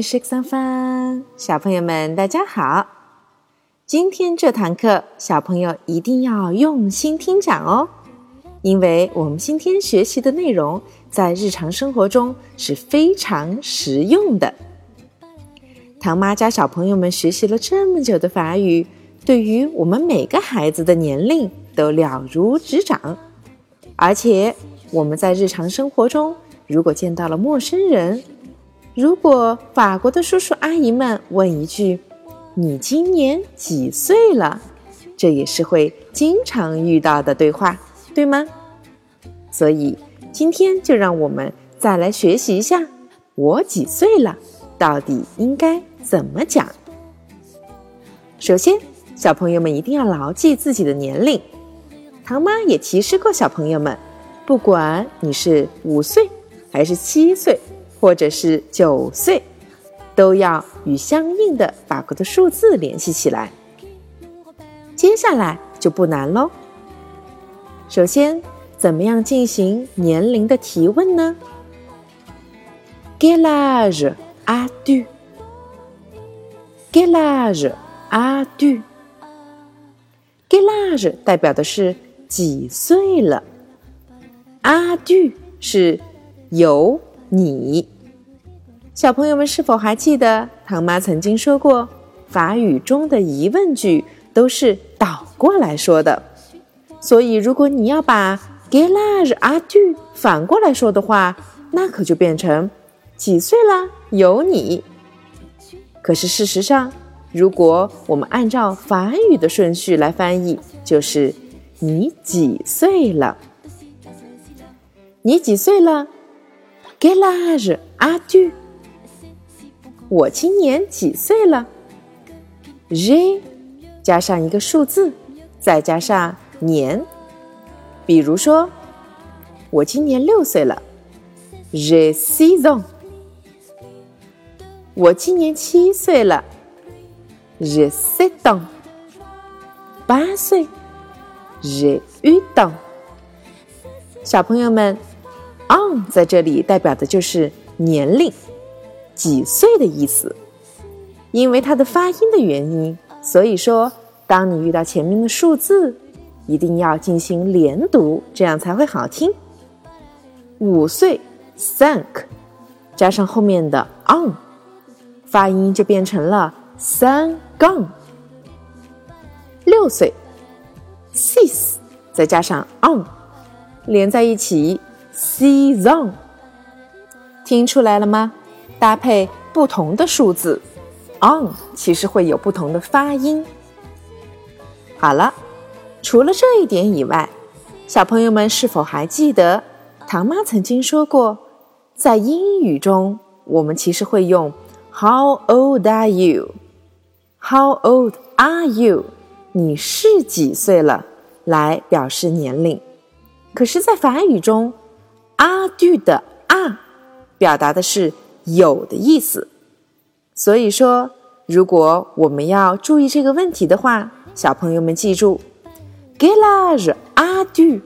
美食三番，小朋友们大家好。今天这堂课，小朋友一定要用心听讲哦，因为我们今天学习的内容在日常生活中是非常实用的。唐妈家小朋友们学习了这么久的法语，对于我们每个孩子的年龄都了如指掌，而且我们在日常生活中，如果见到了陌生人，如果法国的叔叔阿姨们问一句：“你今年几岁了？”这也是会经常遇到的对话，对吗？所以今天就让我们再来学习一下“我几岁了”到底应该怎么讲。首先，小朋友们一定要牢记自己的年龄。唐妈也提示过小朋友们，不管你是五岁还是七岁。或者是九岁，都要与相应的法国的数字联系起来。接下来就不难喽。首先，怎么样进行年龄的提问呢？Quel âge as-tu？Quel âge as-tu？Quel âge 代表的是几岁了？as-tu 是有。你，小朋友们是否还记得唐妈曾经说过，法语中的疑问句都是倒过来说的。所以，如果你要把 “quel âge as-tu” 反过来说的话，那可就变成几岁了？有你。可是事实上，如果我们按照法语的顺序来翻译，就是你几岁了？你几岁了？Quel âge as-tu？我今年几岁了？J 加上一个数字，再加上年。比如说，我今年六岁了，J'ai six ans。我今年七岁了，J'ai sept ans。八岁，J'ai huit ans。小朋友们。On 在这里代表的就是年龄，几岁的意思。因为它的发音的原因，所以说，当你遇到前面的数字，一定要进行连读，这样才会好听。五岁，thank，加上后面的 on，发音就变成了三杠。六岁，six，再加上 on，连在一起。Season，听出来了吗？搭配不同的数字，on 其实会有不同的发音。好了，除了这一点以外，小朋友们是否还记得唐妈曾经说过，在英语中我们其实会用 How old are you？How old are you？你是几岁了？来表示年龄。可是，在法语中，阿杜的阿，表达的是有的意思。所以说，如果我们要注意这个问题的话，小朋友们记住，gelage 阿杜，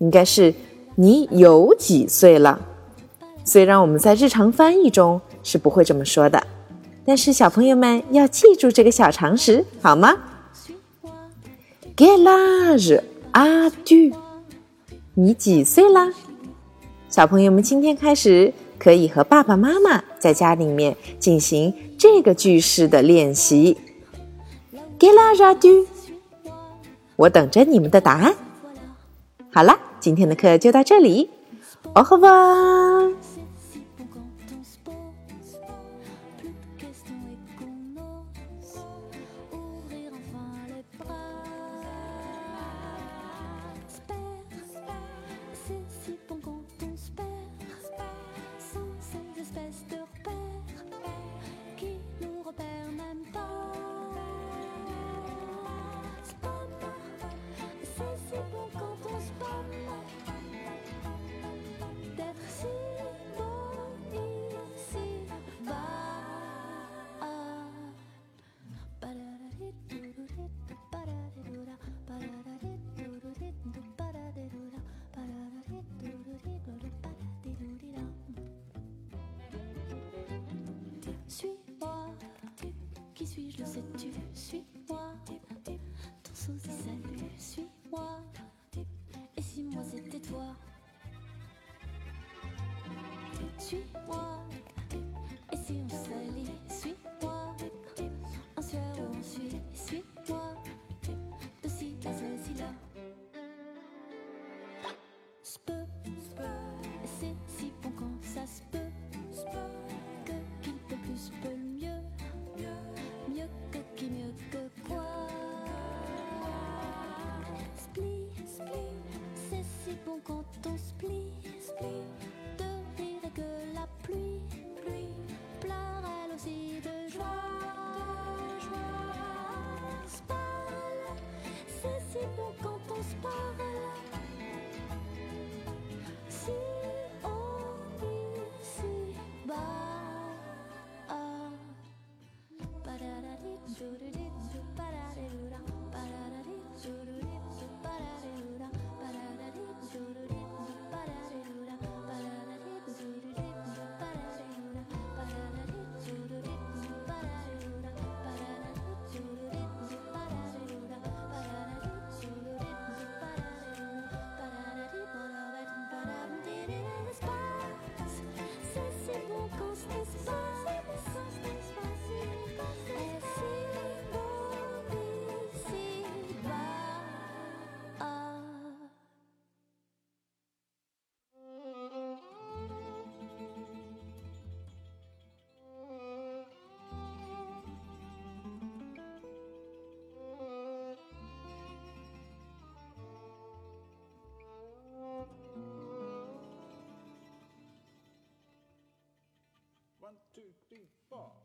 应该是你有几岁了。虽然我们在日常翻译中是不会这么说的，但是小朋友们要记住这个小常识，好吗？gelage 阿杜，你几岁啦？小朋友们，今天开始可以和爸爸妈妈在家里面进行这个句式的练习。给啦，a 嘟，我等着你们的答案。好了，今天的课就到这里，哦呵 Si tu suis-moi. Ton sourire, salut, suis-moi. Et si moi c'était toi, suis-moi. ton compte, on split. split. two, three, four.